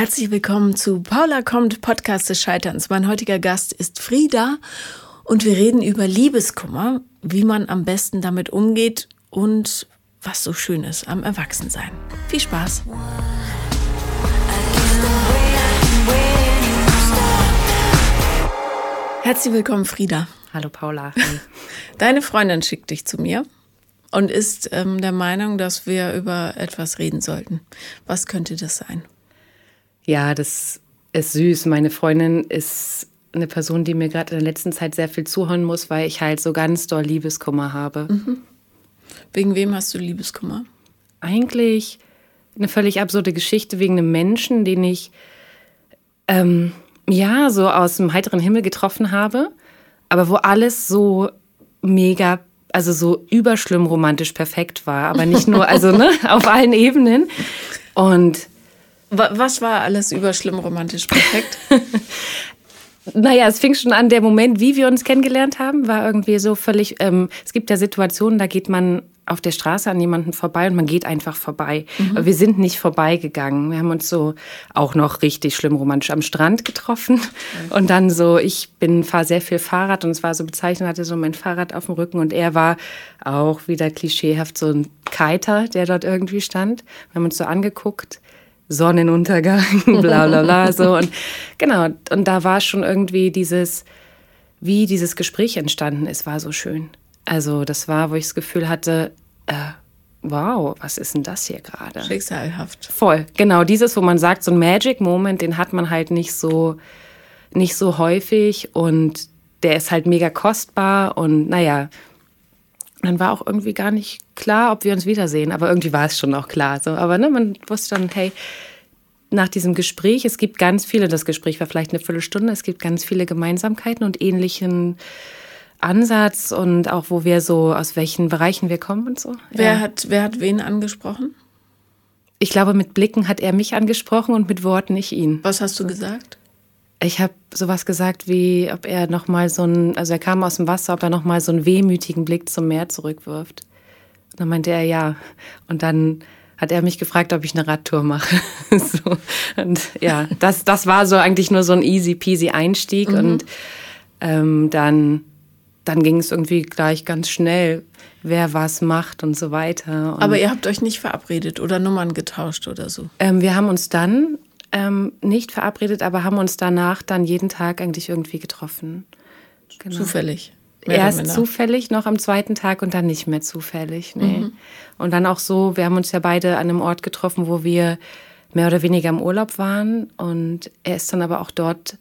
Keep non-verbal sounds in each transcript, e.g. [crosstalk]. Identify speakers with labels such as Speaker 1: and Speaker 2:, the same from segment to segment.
Speaker 1: Herzlich willkommen zu Paula kommt, Podcast des Scheiterns. Mein heutiger Gast ist Frieda und wir reden über Liebeskummer, wie man am besten damit umgeht und was so schön ist am Erwachsensein. Viel Spaß! Herzlich willkommen, Frieda.
Speaker 2: Hallo Paula. [laughs]
Speaker 1: Deine Freundin schickt dich zu mir und ist ähm, der Meinung, dass wir über etwas reden sollten. Was könnte das sein?
Speaker 2: Ja, das ist süß. Meine Freundin ist eine Person, die mir gerade in der letzten Zeit sehr viel zuhören muss, weil ich halt so ganz doll Liebeskummer habe. Mhm.
Speaker 1: Wegen wem hast du Liebeskummer?
Speaker 2: Eigentlich eine völlig absurde Geschichte wegen einem Menschen, den ich ähm, ja so aus dem heiteren Himmel getroffen habe, aber wo alles so mega, also so überschlimm romantisch perfekt war, aber nicht nur, also ne, [laughs] auf allen Ebenen. Und
Speaker 1: was war alles überschlimm romantisch perfekt? [laughs]
Speaker 2: Naja, es fing schon an, der Moment, wie wir uns kennengelernt haben, war irgendwie so völlig. Ähm, es gibt ja Situationen, da geht man auf der Straße an jemanden vorbei und man geht einfach vorbei. Mhm. Aber wir sind nicht vorbeigegangen. Wir haben uns so auch noch richtig schlimm romantisch am Strand getroffen. Mhm. Und dann so, ich bin, fahre sehr viel Fahrrad und es war so bezeichnend, hatte so mein Fahrrad auf dem Rücken und er war auch wieder klischeehaft so ein Kiter, der dort irgendwie stand. Wir haben uns so angeguckt Sonnenuntergang, [laughs] bla bla bla, so. Und genau, und da war schon irgendwie dieses, wie dieses Gespräch entstanden ist, war so schön. Also das war, wo ich das Gefühl hatte, äh, wow, was ist denn das hier gerade?
Speaker 1: Schicksalhaft.
Speaker 2: Voll, genau, dieses, wo man sagt, so ein Magic Moment, den hat man halt nicht so, nicht so häufig und der ist halt mega kostbar und naja, dann war auch irgendwie gar nicht klar, ob wir uns wiedersehen. Aber irgendwie war es schon auch klar. So. Aber ne, man wusste dann, hey, nach diesem Gespräch, es gibt ganz viele, das Gespräch war vielleicht eine Viertelstunde, es gibt ganz viele Gemeinsamkeiten und ähnlichen Ansatz und auch, wo wir so, aus welchen Bereichen wir kommen und so.
Speaker 1: Wer, ja. hat, wer hat wen angesprochen?
Speaker 2: Ich glaube, mit Blicken hat er mich angesprochen und mit Worten ich ihn.
Speaker 1: Was hast du gesagt?
Speaker 2: Ich habe sowas gesagt wie, ob er noch mal so ein, also er kam aus dem Wasser, ob er noch mal so einen wehmütigen Blick zum Meer zurückwirft. Und dann meinte er ja. Und dann hat er mich gefragt, ob ich eine Radtour mache. [laughs] so. Und ja, das, das war so eigentlich nur so ein easy peasy Einstieg. Mhm. Und ähm, dann, dann ging es irgendwie gleich ganz schnell, wer was macht und so weiter. Und
Speaker 1: Aber ihr habt euch nicht verabredet oder Nummern getauscht oder so?
Speaker 2: Ähm, wir haben uns dann ähm, nicht verabredet, aber haben uns danach dann jeden Tag eigentlich irgendwie getroffen.
Speaker 1: Genau. Zufällig.
Speaker 2: Erst zufällig, noch am zweiten Tag und dann nicht mehr zufällig. Nee. Mhm. Und dann auch so, wir haben uns ja beide an einem Ort getroffen, wo wir mehr oder weniger im Urlaub waren. Und er ist dann aber auch dort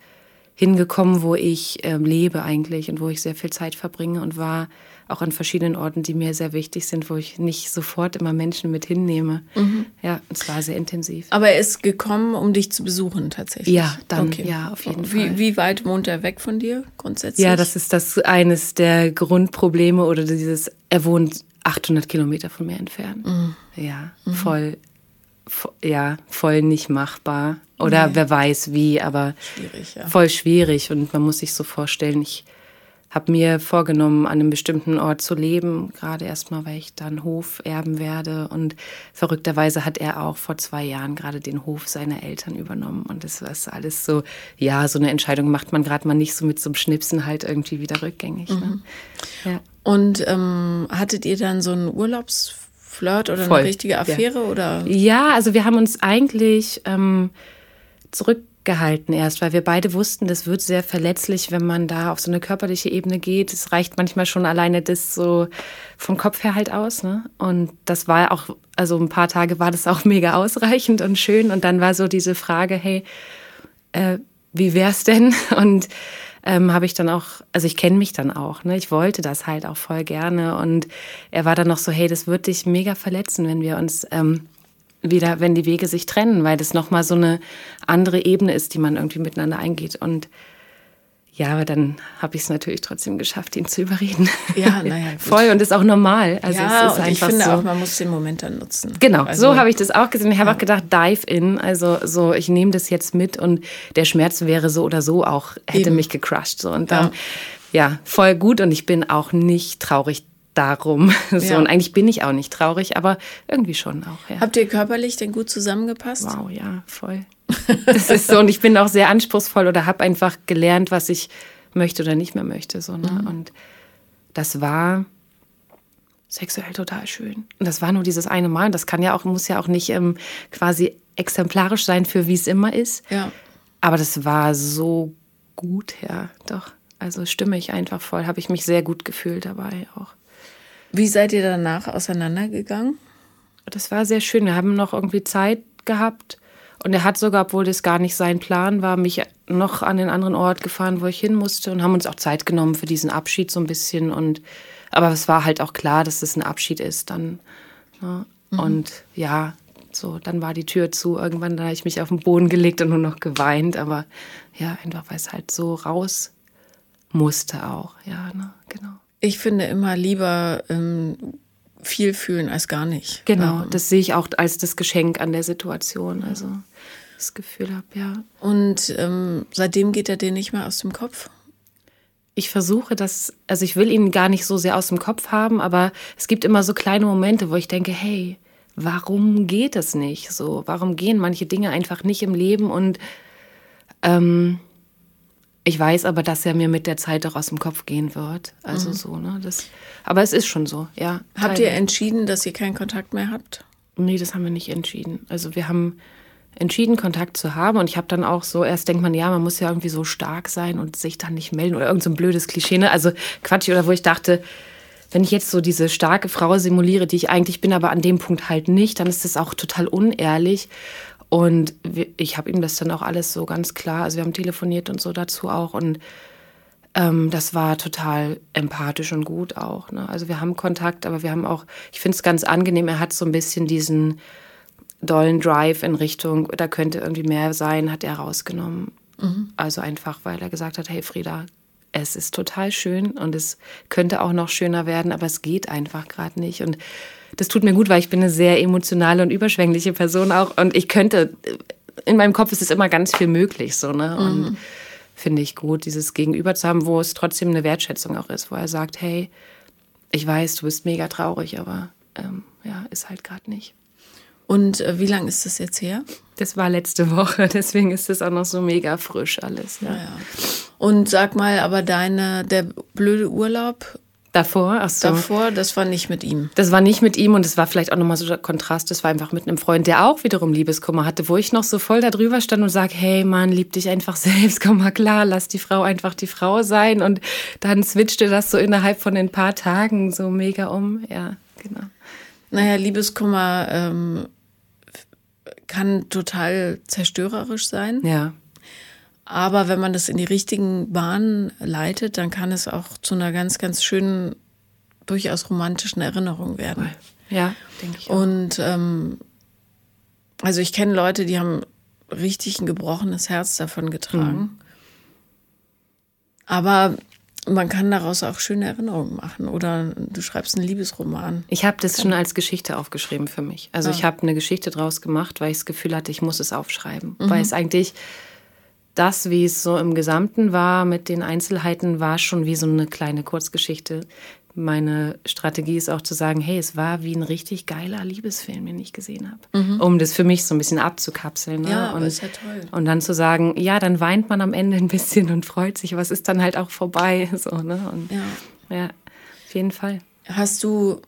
Speaker 2: hingekommen, wo ich äh, lebe eigentlich und wo ich sehr viel Zeit verbringe und war auch an verschiedenen Orten, die mir sehr wichtig sind, wo ich nicht sofort immer Menschen mit hinnehme. Mhm. Ja, es war sehr intensiv.
Speaker 1: Aber er ist gekommen, um dich zu besuchen tatsächlich?
Speaker 2: Ja, dann, okay. ja, auf jeden
Speaker 1: wie,
Speaker 2: Fall.
Speaker 1: Wie weit wohnt er weg von dir grundsätzlich?
Speaker 2: Ja, das ist das eines der Grundprobleme oder dieses, er wohnt 800 Kilometer von mir entfernt. Mhm. Ja, mhm. voll, ja, voll nicht machbar. Oder nee. wer weiß wie, aber schwierig, ja. voll schwierig. Und man muss sich so vorstellen, ich habe mir vorgenommen, an einem bestimmten Ort zu leben, gerade erstmal, weil ich dann Hof erben werde. Und verrückterweise hat er auch vor zwei Jahren gerade den Hof seiner Eltern übernommen. Und das ist alles so, ja, so eine Entscheidung macht man gerade mal nicht so mit so einem Schnipsen halt irgendwie wieder rückgängig. Ne? Mhm.
Speaker 1: Ja. Und ähm, hattet ihr dann so einen Urlaubsflirt oder Voll. eine richtige Affäre?
Speaker 2: Ja.
Speaker 1: Oder?
Speaker 2: ja, also wir haben uns eigentlich ähm, zurück gehalten erst, weil wir beide wussten, das wird sehr verletzlich, wenn man da auf so eine körperliche Ebene geht. Es reicht manchmal schon alleine das so vom Kopf her halt aus. Ne? Und das war auch, also ein paar Tage war das auch [laughs] mega ausreichend und schön. Und dann war so diese Frage, hey, äh, wie wär's denn? [laughs] Und ähm, habe ich dann auch, also ich kenne mich dann auch, ne? Ich wollte das halt auch voll gerne. Und er war dann noch so, hey, das wird dich mega verletzen, wenn wir uns ähm, wieder, wenn die Wege sich trennen, weil das nochmal so eine andere Ebene ist, die man irgendwie miteinander eingeht. Und ja, aber dann habe ich es natürlich trotzdem geschafft, ihn zu überreden.
Speaker 1: Ja, [laughs] naja.
Speaker 2: Voll und ist auch normal.
Speaker 1: Also ja, es ist und ich finde so. auch, man muss den Moment dann nutzen.
Speaker 2: Genau, also, so habe ich das auch gesehen. Ich habe ja. auch gedacht, dive in. Also so, ich nehme das jetzt mit und der Schmerz wäre so oder so auch, hätte Eben. mich gecrushed. So. Und dann, ja. ja, voll gut. Und ich bin auch nicht traurig darum. [laughs] So, ja. Und eigentlich bin ich auch nicht traurig, aber irgendwie schon auch. Ja.
Speaker 1: Habt ihr körperlich denn gut zusammengepasst?
Speaker 2: Wow, ja, voll. Das ist so und ich bin auch sehr anspruchsvoll oder habe einfach gelernt, was ich möchte oder nicht mehr möchte. So, ne? Mhm. Und das war sexuell total schön. Und das war nur dieses eine Mal. Und das kann ja auch, muss ja auch nicht ähm, quasi exemplarisch sein für wie es immer ist.
Speaker 1: Ja.
Speaker 2: Aber das war so gut, ja, doch. Also stimme ich einfach voll, habe ich mich sehr gut gefühlt dabei auch.
Speaker 1: Wie seid ihr danach auseinandergegangen?
Speaker 2: Das war sehr schön. Wir haben noch irgendwie Zeit gehabt. Und er hat sogar, obwohl das gar nicht sein Plan war, mich noch an den anderen Ort gefahren, wo ich hin musste und haben uns auch Zeit genommen für diesen Abschied so ein bisschen. Und aber es war halt auch klar, dass es ein Abschied ist dann. Ne? Mhm. Und ja, so, dann war die Tür zu. Irgendwann da habe ich mich auf den Boden gelegt und nur noch geweint. Aber ja, einfach weil es halt so raus musste auch. Ja, ne? genau.
Speaker 1: Ich finde immer lieber ähm, viel fühlen als gar nicht.
Speaker 2: Genau, ähm. das sehe ich auch als das Geschenk an der Situation. Also das Gefühl habe, ja.
Speaker 1: Und ähm, seitdem geht er dir nicht mehr aus dem Kopf?
Speaker 2: Ich versuche das, also ich will ihn gar nicht so sehr aus dem Kopf haben, aber es gibt immer so kleine Momente, wo ich denke, hey, warum geht es nicht so? Warum gehen manche Dinge einfach nicht im Leben? Und ähm, ich weiß aber, dass er mir mit der Zeit auch aus dem Kopf gehen wird. Also mhm. so, ne? Das, aber es ist schon so, ja.
Speaker 1: Habt ihr entschieden, dass ihr keinen Kontakt mehr habt?
Speaker 2: Nee, das haben wir nicht entschieden. Also wir haben entschieden, Kontakt zu haben. Und ich habe dann auch so, erst denkt man, ja, man muss ja irgendwie so stark sein und sich dann nicht melden oder irgend so ein blödes Klischee. Ne? Also Quatsch, oder wo ich dachte, wenn ich jetzt so diese starke Frau simuliere, die ich eigentlich bin, aber an dem Punkt halt nicht, dann ist das auch total unehrlich. Und ich habe ihm das dann auch alles so ganz klar, also wir haben telefoniert und so dazu auch. Und ähm, das war total empathisch und gut auch. Ne? Also wir haben Kontakt, aber wir haben auch, ich finde es ganz angenehm, er hat so ein bisschen diesen dollen Drive in Richtung, da könnte irgendwie mehr sein, hat er rausgenommen. Mhm. Also einfach, weil er gesagt hat, hey Frieda, es ist total schön und es könnte auch noch schöner werden, aber es geht einfach gerade nicht. Und das tut mir gut, weil ich bin eine sehr emotionale und überschwängliche Person auch. Und ich könnte, in meinem Kopf ist es immer ganz viel möglich, so, ne? Und mhm. finde ich gut, dieses Gegenüber zu haben, wo es trotzdem eine Wertschätzung auch ist, wo er sagt, hey, ich weiß, du bist mega traurig, aber ähm, ja, ist halt gerade nicht.
Speaker 1: Und äh, wie lange ist das jetzt her?
Speaker 2: Das war letzte Woche, [laughs] deswegen ist das auch noch so mega frisch alles. Ja. ja.
Speaker 1: Und sag mal, aber deine, der blöde Urlaub,
Speaker 2: Davor, ach so.
Speaker 1: Davor, das war nicht mit ihm.
Speaker 2: Das war nicht mit ihm und es war vielleicht auch nochmal so der Kontrast. Das war einfach mit einem Freund, der auch wiederum Liebeskummer hatte, wo ich noch so voll da drüber stand und sage, hey Mann, lieb dich einfach [laughs] selbst, komm mal klar, lass die Frau einfach die Frau sein. Und dann switchte das so innerhalb von ein paar Tagen so mega um. Ja, genau.
Speaker 1: Naja, Liebeskummer ähm, kann total zerstörerisch sein.
Speaker 2: Ja.
Speaker 1: Aber wenn man das in die richtigen Bahnen leitet, dann kann es auch zu einer ganz, ganz schönen, durchaus romantischen Erinnerung werden.
Speaker 2: Ja, denke ich. Auch.
Speaker 1: Und ähm, also ich kenne Leute, die haben richtig ein gebrochenes Herz davon getragen. Mhm. Aber man kann daraus auch schöne Erinnerungen machen oder du schreibst einen Liebesroman.
Speaker 2: Ich habe das schon als Geschichte aufgeschrieben für mich. Also ah. ich habe eine Geschichte draus gemacht, weil ich das Gefühl hatte, ich muss es aufschreiben. Mhm. Weil es eigentlich das, wie es so im Gesamten war, mit den Einzelheiten, war schon wie so eine kleine Kurzgeschichte. Meine Strategie ist auch zu sagen, hey, es war wie ein richtig geiler Liebesfilm, den ich gesehen habe. Mhm. Um das für mich so ein bisschen abzukapseln. Ne?
Speaker 1: Ja,
Speaker 2: und,
Speaker 1: ist ja toll.
Speaker 2: Und dann zu sagen, ja, dann weint man am Ende ein bisschen und freut sich, aber es ist dann halt auch vorbei. [laughs] So, ne? Und,
Speaker 1: ja.
Speaker 2: ja, auf jeden Fall.
Speaker 1: Hast du,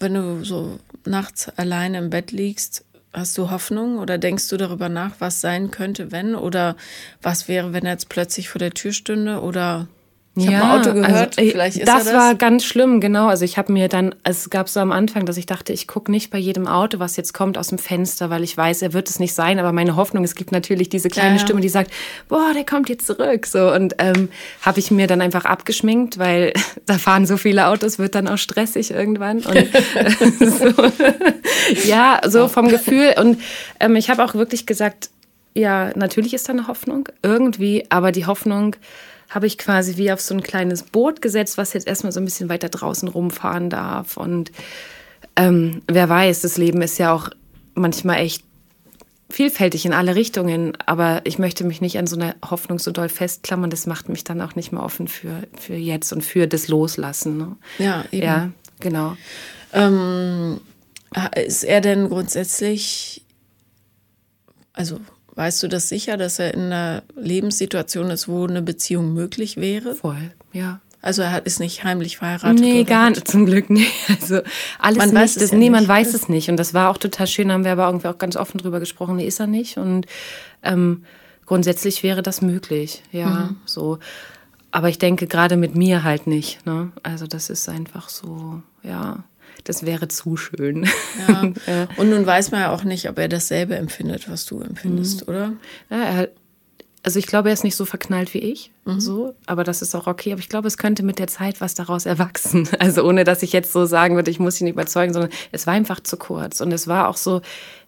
Speaker 1: wenn du so nachts alleine im Bett liegst, Hast du Hoffnung oder denkst du darüber nach, was sein könnte, wenn? Oder was wäre, wenn er jetzt plötzlich vor der Tür stünde? Oder
Speaker 2: ich ja, habe ein Auto gehört, also, vielleicht ist das, das war ganz schlimm, genau. Also ich habe mir dann, es gab so am Anfang, dass ich dachte, ich gucke nicht bei jedem Auto, was jetzt kommt aus dem Fenster, weil ich weiß, er wird es nicht sein. Aber meine Hoffnung, es gibt natürlich diese kleine ja, ja. Stimme, die sagt, boah, der kommt jetzt zurück. So und ähm, habe ich mir dann einfach abgeschminkt, weil [laughs] da fahren so viele Autos, wird dann auch stressig irgendwann. Und [laughs] [laughs] so. ja, so vom Gefühl. Und ähm, ich habe auch wirklich gesagt, ja, natürlich ist da eine Hoffnung irgendwie, aber die Hoffnung habe ich quasi wie auf so ein kleines Boot gesetzt, was jetzt erstmal so ein bisschen weiter draußen rumfahren darf. Und ähm, wer weiß, das Leben ist ja auch manchmal echt vielfältig in alle Richtungen, aber ich möchte mich nicht an so einer Hoffnung so doll festklammern. Das macht mich dann auch nicht mehr offen für, für jetzt und für das Loslassen. Ne?
Speaker 1: Ja, eben.
Speaker 2: Ja, genau.
Speaker 1: Ähm, ist er denn grundsätzlich, also weißt du das sicher, dass er in einer Lebenssituation ist, wo eine Beziehung möglich wäre?
Speaker 2: Voll, ja.
Speaker 1: Also er ist nicht heimlich verheiratet?
Speaker 2: Nee, gar nicht, zum Glück nicht. [laughs] Also alles man nicht. Weiß das, ja nee, man nicht. weiß es nicht. Und das war auch total schön, haben wir aber irgendwie auch ganz offen drüber gesprochen. Nee, ist er nicht. Und ähm, grundsätzlich wäre das möglich, ja, mhm. so. Aber ich denke gerade mit mir halt nicht. Ne? Also das ist einfach so, ja, das wäre zu schön. [laughs]
Speaker 1: Ja. Und nun weiß man ja auch nicht, ob er dasselbe empfindet, was du empfindest, mhm. oder?
Speaker 2: Ja, er, also ich glaube, er ist nicht so verknallt wie ich, mhm. so, aber das ist auch okay. Aber ich glaube, es könnte mit der Zeit was daraus erwachsen. [laughs] Also ohne, dass ich jetzt so sagen würde, ich muss ihn überzeugen, sondern es war einfach zu kurz. Und es war auch so,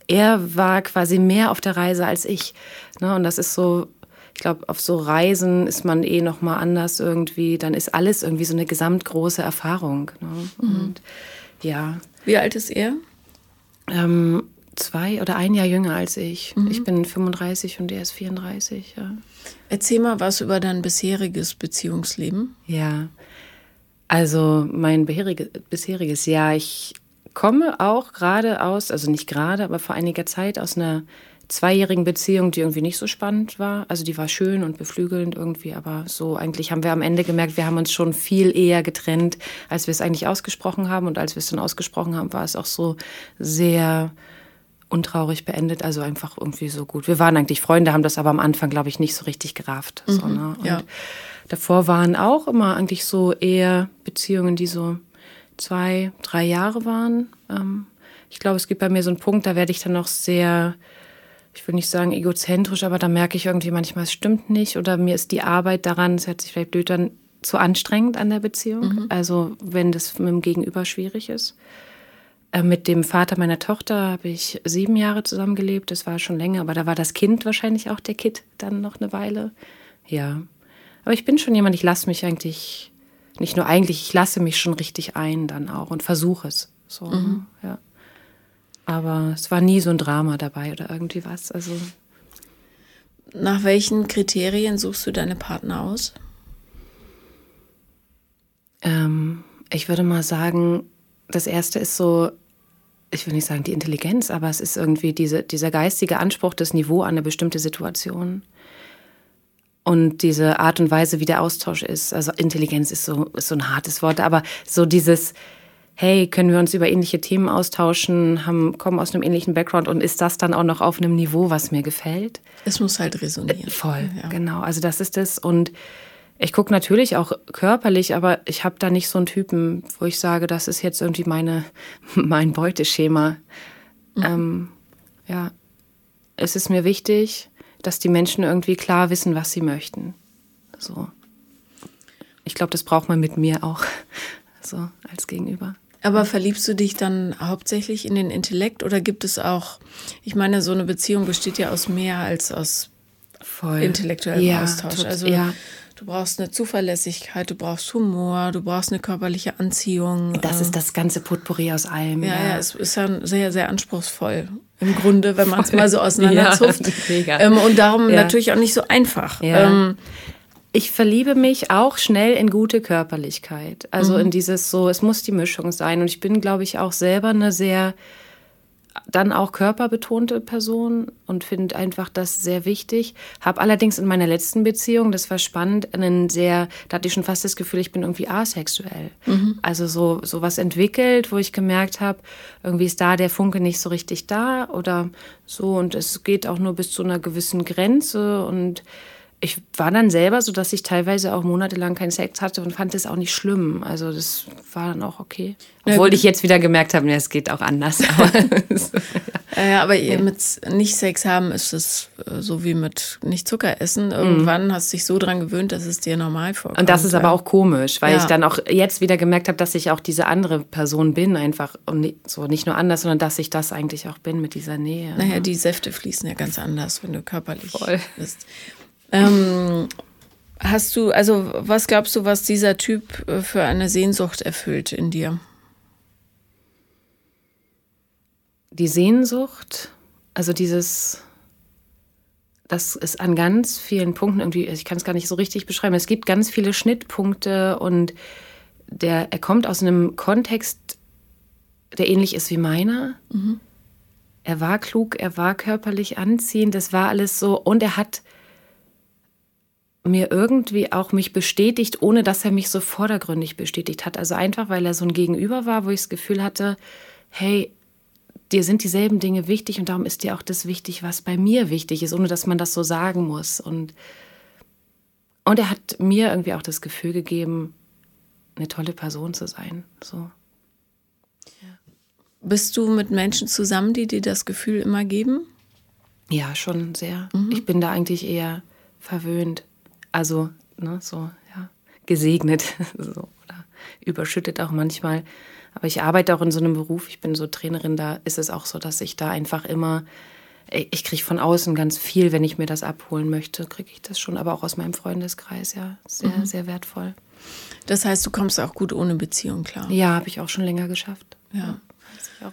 Speaker 2: er war quasi mehr auf der Reise als ich. Ne? Und das ist so, ich glaube, auf so Reisen ist man eh noch mal anders irgendwie. Dann ist alles irgendwie so eine gesamtgroße Erfahrung. Ne? Mhm. Und ja.
Speaker 1: Wie alt ist er?
Speaker 2: Ähm, zwei oder ein Jahr jünger als ich. Mhm. Ich bin 35 und er ist 34. Ja.
Speaker 1: Erzähl mal was über dein bisheriges Beziehungsleben.
Speaker 2: Ja, also mein bisheriges Jahr. Ich komme auch gerade aus, also nicht gerade, aber vor einiger Zeit aus einer zweijährigen Beziehung, die irgendwie nicht so spannend war. Also die war schön und beflügelnd irgendwie, aber so eigentlich haben wir am Ende gemerkt, wir haben uns schon viel eher getrennt, als wir es eigentlich ausgesprochen haben. Und als wir es dann ausgesprochen haben, war es auch so sehr untraurig beendet, also einfach irgendwie so gut. Wir waren eigentlich Freunde, haben das aber am Anfang, glaube ich, nicht so richtig gerafft. Mhm, so, ne? Und ja. davor waren auch immer eigentlich so eher Beziehungen, die so zwei, drei Jahre waren. Ähm, ich glaube, es gibt bei mir so einen Punkt, da werde ich dann noch sehr, ich will nicht sagen egozentrisch, aber da merke ich irgendwie manchmal, es stimmt nicht oder mir ist die Arbeit daran, es hört sich vielleicht blöd an, zu anstrengend an der Beziehung. Mhm. Also wenn das mit dem Gegenüber schwierig ist. Äh, mit dem Vater meiner Tochter habe ich sieben Jahre zusammengelebt. Das war schon länger, aber da war das Kind wahrscheinlich auch der Kid dann noch eine Weile. Ja. Aber ich bin schon jemand, ich lasse mich eigentlich, nicht nur eigentlich, ich lasse mich schon richtig ein dann auch und versuche es. So, mhm. ja. Aber es war nie so ein Drama dabei oder irgendwie was. Also.
Speaker 1: Nach welchen Kriterien suchst du deine Partner aus?
Speaker 2: Ähm, ich würde mal sagen, das erste ist so, ich will nicht sagen die Intelligenz, aber es ist irgendwie diese, dieser geistige Anspruch, das Niveau an eine bestimmte Situation. Und diese Art und Weise, wie der Austausch ist. Also Intelligenz ist so, ist so ein hartes Wort, aber so dieses, hey, können wir uns über ähnliche Themen austauschen, haben, kommen aus einem ähnlichen Background und ist das dann auch noch auf einem Niveau, was mir gefällt?
Speaker 1: Es muss halt resonieren.
Speaker 2: Voll, ja. genau. Also das ist es. Und ich gucke natürlich auch körperlich, aber ich habe da nicht so einen Typen, wo ich sage, das ist jetzt irgendwie meine, [laughs] mein Beuteschema. Mhm. Ähm, ja, es ist mir wichtig, dass die Menschen irgendwie klar wissen, was sie möchten. So. Ich glaube, das braucht man mit mir auch, [laughs] so als Gegenüber.
Speaker 1: Aber verliebst du dich dann hauptsächlich in den Intellekt oder gibt es auch, ich meine, so eine Beziehung besteht ja aus mehr als aus Voll. intellektuellem ja, Austausch. Also ja. Du brauchst eine Zuverlässigkeit, du brauchst Humor, du brauchst eine körperliche Anziehung.
Speaker 2: Das ist das ganze Potpourri aus allem.
Speaker 1: Ja, ja, ja es ist ja sehr, sehr anspruchsvoll im Grunde, wenn man es mal so auseinanderzupft. [laughs] Ja, [laughs] ähm, und darum ja. natürlich auch nicht so einfach. Ja. Ähm,
Speaker 2: ich verliebe mich auch schnell in gute Körperlichkeit. Also mhm. in dieses so, es muss die Mischung sein. Und ich bin, glaube ich, auch selber eine sehr dann auch körperbetonte Person und finde einfach das sehr wichtig. Habe allerdings in meiner letzten Beziehung, das war spannend, einen sehr, da hatte ich schon fast das Gefühl, ich bin irgendwie asexuell. Mhm. Also so, so was entwickelt, wo ich gemerkt habe, irgendwie ist da der Funke nicht so richtig da oder so und es geht auch nur bis zu einer gewissen Grenze und ich war dann selber so, dass ich teilweise auch monatelang keinen Sex hatte und fand es auch nicht schlimm. Also das war dann auch okay. Obwohl ja, ich jetzt wieder gemerkt habe, es geht auch anders. [laughs] Aber
Speaker 1: so, ja. aber ja. mit nicht Sex haben ist es äh, so wie mit nicht Zucker essen. Irgendwann mhm. hast du dich so dran gewöhnt, dass es dir normal vorkommt.
Speaker 2: Und das ist aber auch komisch, weil ich dann auch jetzt wieder gemerkt habe, dass ich auch diese andere Person bin einfach und nicht, so nicht nur anders, sondern dass ich das eigentlich auch bin mit dieser Nähe.
Speaker 1: Naja, die Säfte fließen ja ganz anders, wenn du körperlich Voll. bist. Ähm, hast du, also was glaubst du, was dieser Typ äh, für eine Sehnsucht erfüllt in dir?
Speaker 2: Die Sehnsucht, also dieses, das ist an ganz vielen Punkten irgendwie, ich kann es gar nicht so richtig beschreiben. Es gibt ganz viele Schnittpunkte und der, er kommt aus einem Kontext, der ähnlich ist wie meiner. Mhm er war klug, er war körperlich anziehend, das war alles so. Und er hat mir irgendwie auch mich bestätigt, ohne dass er mich so vordergründig bestätigt hat. Also einfach, weil er so ein Gegenüber war, wo ich das Gefühl hatte, hey, dir sind dieselben Dinge wichtig und darum ist dir auch das wichtig, was bei mir wichtig ist, ohne dass man das so sagen muss. Und, und er hat mir irgendwie auch das Gefühl gegeben, eine tolle Person zu sein. So.
Speaker 1: Bist du mit Menschen zusammen, die dir das Gefühl immer geben?
Speaker 2: Ja, schon sehr. Mhm. Ich bin da eigentlich eher verwöhnt. Also, ne, so, ja, gesegnet. [laughs] so, oder überschüttet auch manchmal. Aber ich arbeite auch in so einem Beruf, ich bin so Trainerin, da ist es auch so, dass ich da einfach immer, ich kriege von außen ganz viel, wenn ich mir das abholen möchte, kriege ich das schon, aber auch aus meinem Freundeskreis, ja, sehr, mhm. sehr wertvoll.
Speaker 1: Das heißt, du kommst auch gut ohne Beziehung klar?
Speaker 2: Ja, habe ich auch schon länger geschafft. Ja.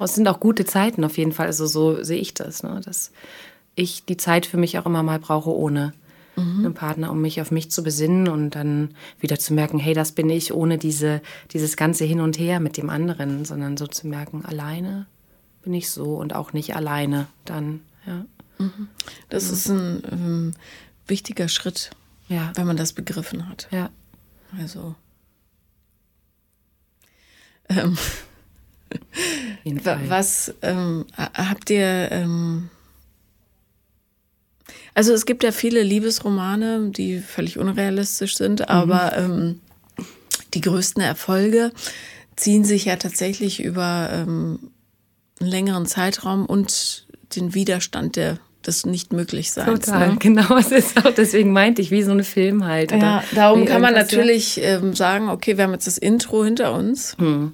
Speaker 2: Es sind auch gute Zeiten auf jeden Fall, also so sehe ich das, ne? dass ich die Zeit für mich auch immer mal brauche ohne mhm. einen Partner, um mich auf mich zu besinnen und dann wieder zu merken, hey, das bin ich, ohne diese, dieses ganze Hin und Her mit dem anderen, sondern so zu merken, alleine bin ich so und auch nicht alleine dann, ja.
Speaker 1: Mhm. Das mhm. ist ein ähm, wichtiger Schritt, ja. wenn man das begriffen hat.
Speaker 2: Ja.
Speaker 1: Also. Ähm, [laughs] was ähm, habt ihr ähm, also es gibt ja viele Liebesromane, die völlig unrealistisch sind, mhm. aber ähm, die größten Erfolge ziehen sich ja tatsächlich über ähm, einen längeren Zeitraum und den Widerstand der des nicht möglich sein.
Speaker 2: Total, ne? genau. [laughs] Es ist auch, deswegen meinte ich, wie so ein Film halt.
Speaker 1: Ja, darum kann man natürlich ähm, sagen, okay, wir haben jetzt das Intro hinter uns. Hm.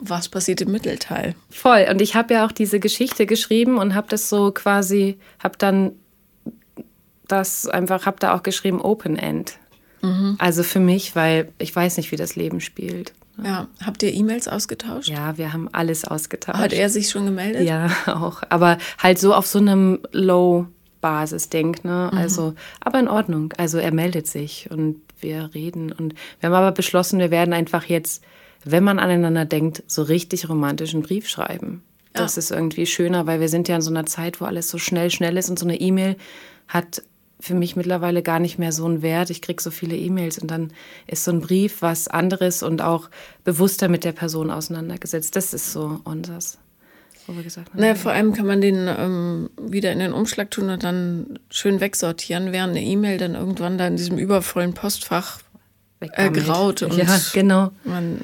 Speaker 1: Was passiert im Mittelteil?
Speaker 2: Voll. Und ich habe ja auch diese Geschichte geschrieben und habe das so quasi, habe dann das einfach, habe da auch geschrieben Open End. Mhm. Also für mich, weil ich weiß nicht, wie das Leben spielt.
Speaker 1: Ja, habt ihr E-Mails ausgetauscht?
Speaker 2: Ja, wir haben alles ausgetauscht.
Speaker 1: Hat er sich schon gemeldet?
Speaker 2: Ja, [laughs] auch. Aber halt so auf so einem Low-Basis-Denk, ne? Mhm. Also, aber in Ordnung. Also er meldet sich und wir reden. Und wir haben aber beschlossen, wir werden einfach jetzt, wenn man aneinander denkt, so richtig romantischen Brief schreiben. Das ja. ist irgendwie schöner, weil wir sind ja in so einer Zeit, wo alles so schnell, schnell ist und so eine E-Mail hat für mich mittlerweile gar nicht mehr so einen Wert. Ich kriege so viele E-Mails und dann ist so ein Brief was anderes und auch bewusster mit der Person auseinandergesetzt. Das ist so unseres.
Speaker 1: Wo wir gesagt haben, naja, vor allem kann man den ähm, wieder in den Umschlag tun und dann schön wegsortieren, während eine E-Mail dann irgendwann da in diesem übervollen Postfach äh, graut und
Speaker 2: ja, genau.
Speaker 1: man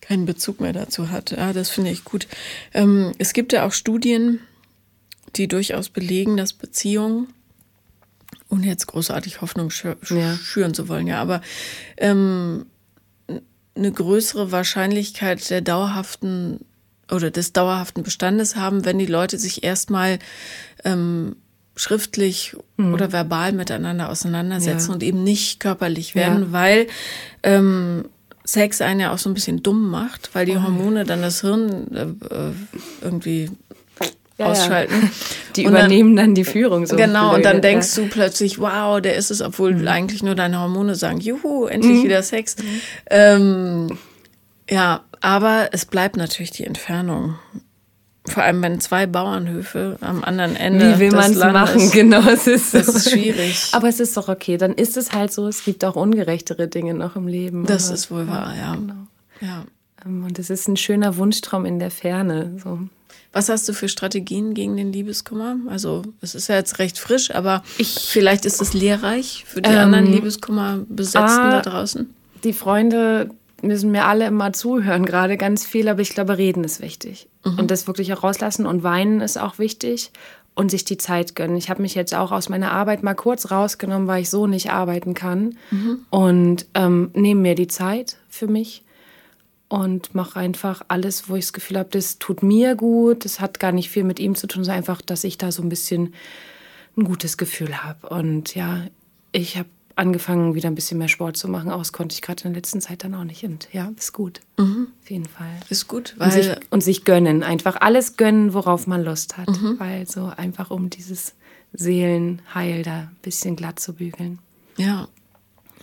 Speaker 1: keinen Bezug mehr dazu hat. Ja, das finde ich gut. Ähm, es gibt ja auch Studien, die durchaus belegen, dass Beziehungen ohne jetzt großartig Hoffnung schür ja. schüren zu wollen, ja, aber ähm, eine größere Wahrscheinlichkeit der dauerhaften oder des dauerhaften Bestandes haben, wenn die Leute sich erstmal ähm, schriftlich mhm. oder verbal miteinander auseinandersetzen ja. und eben nicht körperlich werden, ja. weil ähm, Sex einen ja auch so ein bisschen dumm macht, weil die. Hormone dann das Hirn äh, äh irgendwie ja, ausschalten. Ja. [laughs]
Speaker 2: Die und übernehmen dann, dann, die Führung.
Speaker 1: So genau, und dann denkst du plötzlich, wow, der ist es, obwohl mhm. eigentlich nur deine Hormone sagen, juhu, endlich mhm. wieder Sex. Mhm. Ähm, ja, aber es bleibt natürlich die Entfernung. Vor allem, wenn zwei Bauernhöfe am anderen Ende.
Speaker 2: Wie will man es machen? [laughs] Genau, es ist,
Speaker 1: das ist schwierig.
Speaker 2: Aber es ist doch okay. Dann ist es halt so. Es gibt auch ungerechtere Dinge noch im Leben.
Speaker 1: Das ist wohl wahr, ja. Genau.
Speaker 2: ja. Ähm, und es ist ein schöner Wunschtraum in der Ferne. So.
Speaker 1: Was hast du für Strategien gegen den Liebeskummer? Also, es ist ja jetzt recht frisch, aber ich, vielleicht ist es lehrreich für die ähm, anderen Liebeskummer-Besetzten da draußen.
Speaker 2: Die Freunde müssen mir alle immer zuhören, gerade ganz viel, aber ich glaube, reden ist wichtig. Mhm. Und das wirklich auch rauslassen und weinen ist auch wichtig und sich die Zeit gönnen. Ich habe mich jetzt auch aus meiner Arbeit mal kurz rausgenommen, weil ich so nicht arbeiten kann mhm. und ähm, nehme mir die Zeit für mich und mache einfach alles, wo ich das Gefühl habe, das tut mir gut. Das hat gar nicht viel mit ihm zu tun, sondern einfach, dass ich da so ein bisschen ein gutes Gefühl habe. Und ja, ich habe angefangen, wieder ein bisschen mehr Sport zu machen. Aus konnte ich gerade in der letzten Zeit dann auch nicht. Und ja, ist gut. Mhm. Auf jeden Fall.
Speaker 1: Ist gut.
Speaker 2: Weil und, sich, und sich gönnen. Einfach alles gönnen, worauf man Lust hat. Mhm. Weil so einfach um dieses Seelenheil da ein bisschen glatt zu bügeln.
Speaker 1: Ja,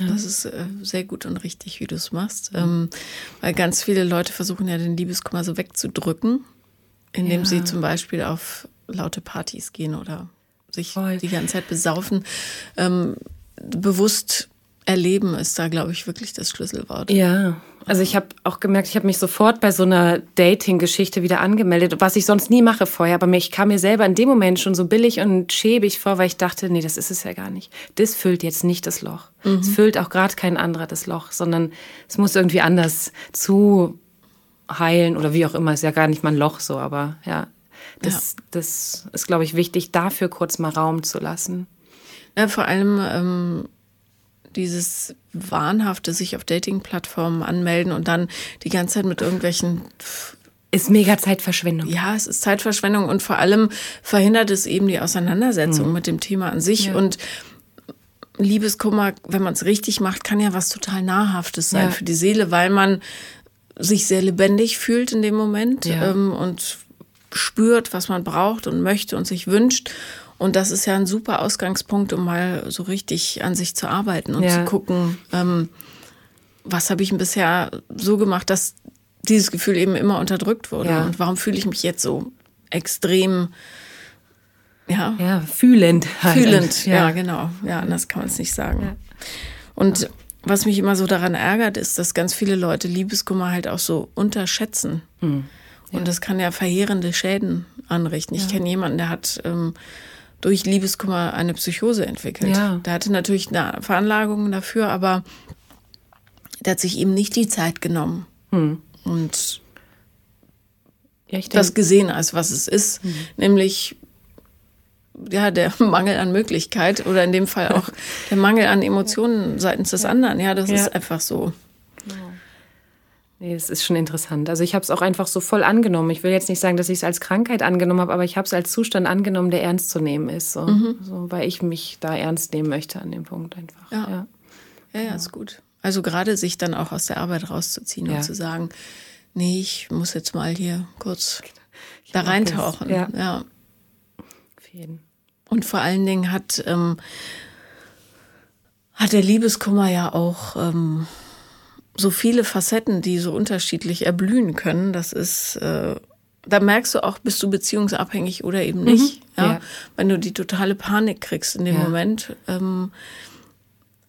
Speaker 1: das ist äh, sehr gut und richtig, wie du es machst. Ähm, weil ganz viele Leute versuchen ja den Liebeskummer so wegzudrücken, indem ja. sie zum Beispiel auf laute Partys gehen oder sich Voll. die ganze Zeit besaufen. Ähm, bewusst erleben ist da, glaube ich, wirklich das Schlüsselwort.
Speaker 2: Ja, also ich habe auch gemerkt, ich habe mich sofort bei so einer Dating-Geschichte wieder angemeldet, was ich sonst nie mache vorher. Aber ich kam mir selber in dem Moment schon so billig und schäbig vor, weil ich dachte, nee, das ist es ja gar nicht. Das füllt jetzt nicht das Loch. Mhm. Es füllt auch gerade kein anderer das Loch, sondern es muss irgendwie anders zu heilen oder wie auch immer. Ist ja gar nicht mal ein Loch so, aber ja, das, ja. das ist, glaube ich, wichtig, dafür kurz mal Raum zu lassen.
Speaker 1: Ja, vor allem ähm, dieses wahnhafte sich auf Dating-Plattformen anmelden und dann die ganze Zeit mit irgendwelchen
Speaker 2: ist mega Zeitverschwendung.
Speaker 1: Ja, es ist Zeitverschwendung und vor allem verhindert es eben die Auseinandersetzung mhm. mit dem Thema an sich. Ja. Und Liebeskummer, wenn man es richtig macht, kann ja was total Nahrhaftes sein ja. für die Seele, weil man sich sehr lebendig fühlt in dem Moment ja. ähm, und spürt, was man braucht und möchte und sich wünscht. Und das ist ja ein super Ausgangspunkt, um mal so richtig an sich zu arbeiten und ja. zu gucken, ähm, was habe ich bisher so gemacht, dass dieses Gefühl eben immer unterdrückt wurde. Ja. Und warum fühle ich mich jetzt so extrem, ja,
Speaker 2: ja fühlend.
Speaker 1: Halt. Fühlend, ja. ja. genau. Ja, anders kann man es nicht sagen. Und was mich immer so daran ärgert, ist, dass ganz viele Leute Liebeskummer halt auch so unterschätzen. Hm. Und das kann ja verheerende Schäden anrichten. Ich kenne jemanden, der hat ähm, durch Liebeskummer eine Psychose entwickelt. Ja. Der hatte natürlich eine Veranlagung dafür, aber der hat sich eben nicht die Zeit genommen hm. und ja, das gesehen als was es ist, hm. nämlich ja, der [laughs] Mangel an Möglichkeit oder in dem Fall auch [laughs] der Mangel an Emotionen seitens des anderen. Ja, das ja. ist einfach so.
Speaker 2: Nee, es ist schon interessant. Also ich habe es auch einfach so voll angenommen. Ich will jetzt nicht sagen, dass ich es als Krankheit angenommen habe, aber ich habe es als Zustand angenommen, der ernst zu nehmen ist. So. Mhm. so. weil ich mich da ernst nehmen möchte an dem Punkt einfach.
Speaker 1: Ja, ja, ja, ja ist gut. Also gerade sich dann auch aus der Arbeit rauszuziehen ja. und zu sagen, nee, ich muss jetzt mal hier kurz ich da reintauchen. Ja. ja. Auf jeden. Und vor allen Dingen hat, ähm, hat der Liebeskummer ja auch ähm, so viele Facetten, die so unterschiedlich erblühen können. Das ist, äh, da merkst du auch, bist du beziehungsabhängig oder eben nicht. Mhm. Ja? ja? Wenn du die totale Panik kriegst in dem ja. Moment, ähm,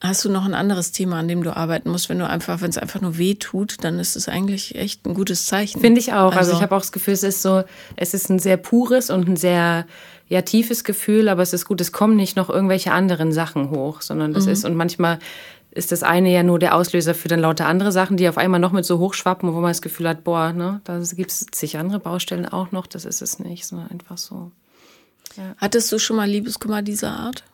Speaker 1: hast du noch ein anderes Thema, an dem du arbeiten musst. Wenn du einfach, wenn es einfach nur weh tut, dann ist es eigentlich echt ein gutes Zeichen.
Speaker 2: Finde ich auch. Also, also ich habe auch das Gefühl, es ist so, es ist ein sehr pures und ein sehr ja tiefes Gefühl, aber es ist gut, es kommen nicht noch irgendwelche anderen Sachen hoch, sondern das mhm. ist und manchmal ist das eine ja nur der Auslöser für dann lauter andere Sachen, die auf einmal noch mit so hochschwappen, wo man das Gefühl hat, boah, ne, da gibt es zig andere Baustellen auch noch, das ist es nicht, sondern einfach so.
Speaker 1: Ja. Hattest du schon mal Liebeskummer dieser Art?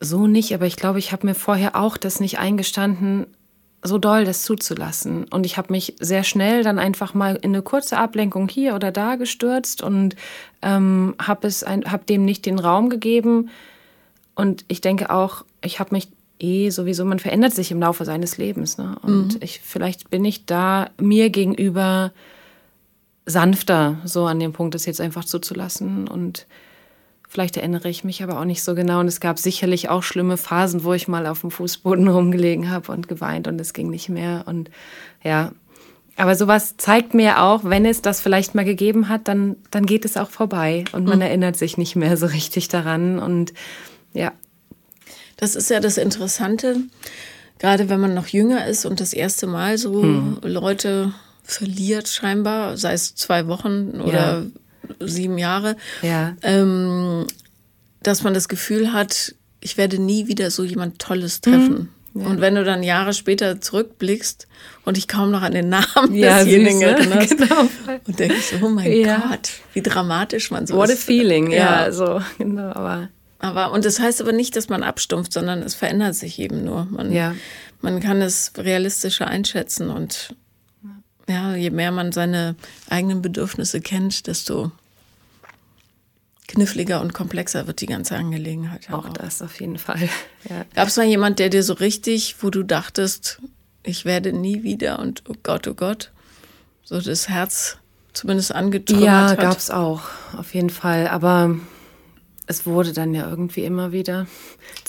Speaker 2: So nicht, aber ich glaube, ich habe mir vorher auch das nicht eingestanden, so doll das zuzulassen. Und ich habe mich sehr schnell dann einfach mal in eine kurze Ablenkung hier oder da gestürzt und ähm, habe hab dem nicht den Raum gegeben, und ich denke auch, ich habe mich eh sowieso, man verändert sich im Laufe seines Lebens. Ne? Und mhm. ich, vielleicht bin ich da mir gegenüber sanfter, so an dem Punkt, das jetzt einfach zuzulassen. Und vielleicht erinnere ich mich aber auch nicht so genau. Und es gab sicherlich auch schlimme Phasen, wo ich mal auf dem Fußboden rumgelegen habe und geweint und es ging nicht mehr. Und ja, aber sowas zeigt mir auch, wenn es das vielleicht mal gegeben hat, dann, dann geht es auch vorbei und man mhm. erinnert sich nicht mehr so richtig daran. Und ja.
Speaker 1: Das ist ja das Interessante, gerade wenn man noch jünger ist und das erste Mal so hm. Leute verliert scheinbar, sei es zwei Wochen oder ja. sieben Jahre, ja. ähm, dass man das Gefühl hat, ich werde nie wieder so jemand Tolles treffen. Hm. Ja. Und wenn du dann Jahre später zurückblickst und ich kaum noch an den Namen ja, desjenigen [laughs] erinnerst genau. und denkst, oh mein. Gott, wie dramatisch man so
Speaker 2: What ist. What a feeling, ja, so, genau,
Speaker 1: aber aber, und das heißt aber nicht, dass man abstumpft, sondern es verändert sich eben nur. Man, ja. man kann es realistischer einschätzen und ja, je mehr man seine eigenen Bedürfnisse kennt, desto kniffliger und komplexer wird die ganze Angelegenheit.
Speaker 2: Auch, auch. das auf jeden Fall. [laughs]
Speaker 1: Ja. Gab es mal jemand, der dir so richtig, wo du dachtest, ich werde nie wieder und oh Gott, oh Gott, so das Herz zumindest angetrümmert
Speaker 2: ja, hat? Ja, gab es auch, auf jeden Fall. Aber es wurde dann ja irgendwie immer wieder.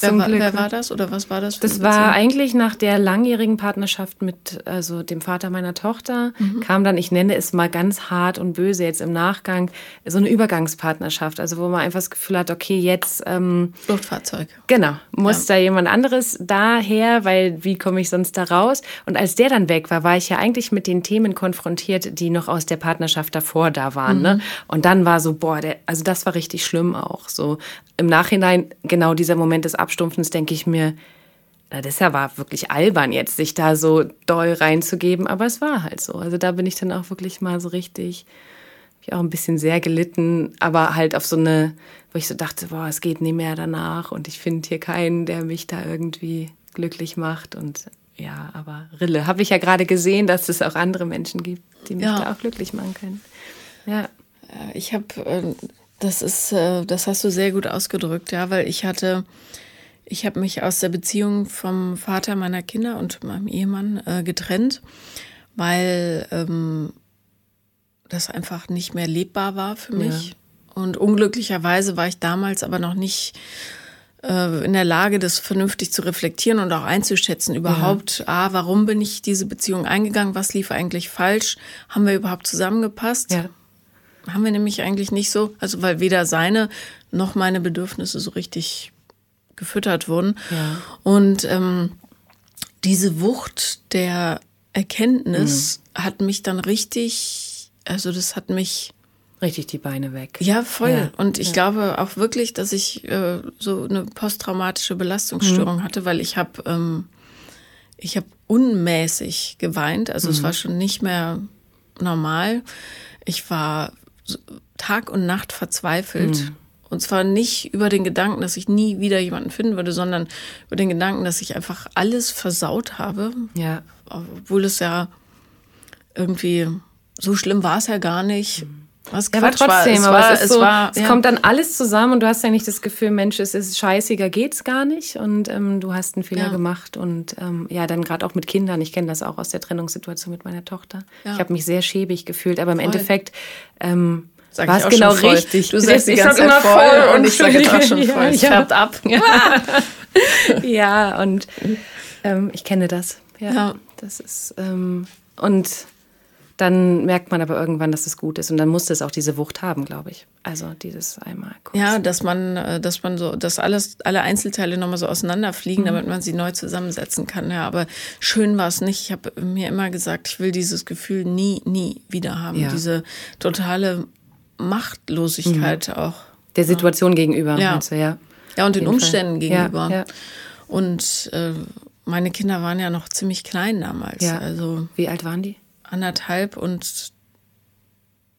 Speaker 1: Wer war, wer, war das oder was war das?
Speaker 2: das war eigentlich nach der langjährigen Partnerschaft mit also dem Vater meiner Tochter mhm. kam dann, ich nenne es mal ganz hart und böse jetzt im Nachgang, so eine Übergangspartnerschaft, also wo man einfach das Gefühl hat, okay, jetzt ähm,
Speaker 1: Luftfahrzeug.
Speaker 2: Genau, muss ja. da jemand anderes daher, weil wie komme ich sonst da raus? Und als der dann weg war, war ich ja eigentlich mit den Themen konfrontiert, die noch aus der Partnerschaft davor da waren. Ne? Mhm. Ne? Und dann war so, boah, der, also das war richtig schlimm auch so im Nachhinein, genau dieser Moment des Abstumpfens, denke ich mir, na, das war wirklich albern jetzt, sich da so doll reinzugeben, aber es war halt so. Also da bin ich dann auch wirklich mal so richtig, ich auch ein bisschen sehr gelitten, aber halt auf so eine, wo ich so dachte, boah, es geht nie mehr danach und ich finde hier keinen, der mich da irgendwie glücklich macht und ja, aber Rille, habe ich ja gerade gesehen, dass es auch andere Menschen gibt, die mich ja. da auch glücklich machen können. Ja.
Speaker 1: Ich habe äh, das ist, äh, das hast du sehr gut ausgedrückt, ja, weil ich hatte, ich habe mich aus der Beziehung vom Vater meiner Kinder und meinem Ehemann äh, getrennt, weil ähm, das einfach nicht mehr lebbar war für mich. Ja. Und unglücklicherweise war ich damals aber noch nicht äh, in der Lage, das vernünftig zu reflektieren und auch einzuschätzen. Überhaupt, ja. A, warum bin ich diese Beziehung eingegangen? Was lief eigentlich falsch? Haben wir überhaupt zusammengepasst? Ja haben wir nämlich eigentlich nicht so, also weil weder seine noch meine Bedürfnisse so richtig gefüttert wurden. Ja. Und ähm, diese Wucht der Erkenntnis mhm. hat mich dann richtig, also das hat mich
Speaker 2: richtig die Beine weg.
Speaker 1: Ja, voll. Ja. Und ich ja. glaube auch wirklich, dass ich äh, so eine posttraumatische Belastungsstörung mhm. hatte, weil ich habe ähm, ich habe unmäßig geweint. Also mhm. es war schon nicht mehr normal. Ich war Tag und Nacht verzweifelt. Mhm. Und zwar nicht über den Gedanken, dass ich nie wieder jemanden finden würde, sondern über den Gedanken, dass ich einfach alles versaut habe. Ja. Obwohl es ja irgendwie so schlimm war es ja gar nicht. Mhm.
Speaker 2: Was ja, aber trotzdem, war. Es, war, es, es, so, war, es kommt dann alles zusammen und du hast ja nicht das Gefühl, Mensch, es ist scheißiger geht's gar nicht und ähm, du hast einen Fehler ja. gemacht und ähm, ja, dann gerade auch mit Kindern. Ich kenne das auch aus der Trennungssituation mit meiner Tochter. Ja. Ich habe mich sehr schäbig gefühlt, aber im Voll. Endeffekt ähm,
Speaker 1: war es genau richtig. Du sagst [laughs] die ganze Zeit voll, voll und ich sage jetzt auch schon [laughs] voll. Es färbt ab. [laughs]
Speaker 2: Ja, ja und ähm, ich kenne das. Ja, ja. das ist ähm, und dann merkt man aber irgendwann, dass es gut ist. Und dann muss es auch diese Wucht haben, glaube ich. Also dieses einmal
Speaker 1: kurz. Ja, dass man, äh, dass man so, dass alles, alle Einzelteile nochmal so auseinanderfliegen, mhm. damit man sie neu zusammensetzen kann. Ja, aber schön war es nicht. Ich habe mir immer gesagt, ich will dieses Gefühl nie, nie wieder haben. Ja. Diese totale Machtlosigkeit mhm. auch.
Speaker 2: Der Situation ja. gegenüber,
Speaker 1: ja. Du, ja. Ja, und den Umständen Fall. gegenüber. Ja, und äh, meine Kinder waren ja noch ziemlich klein damals. Ja. Also
Speaker 2: Wie alt waren die?
Speaker 1: Anderthalb und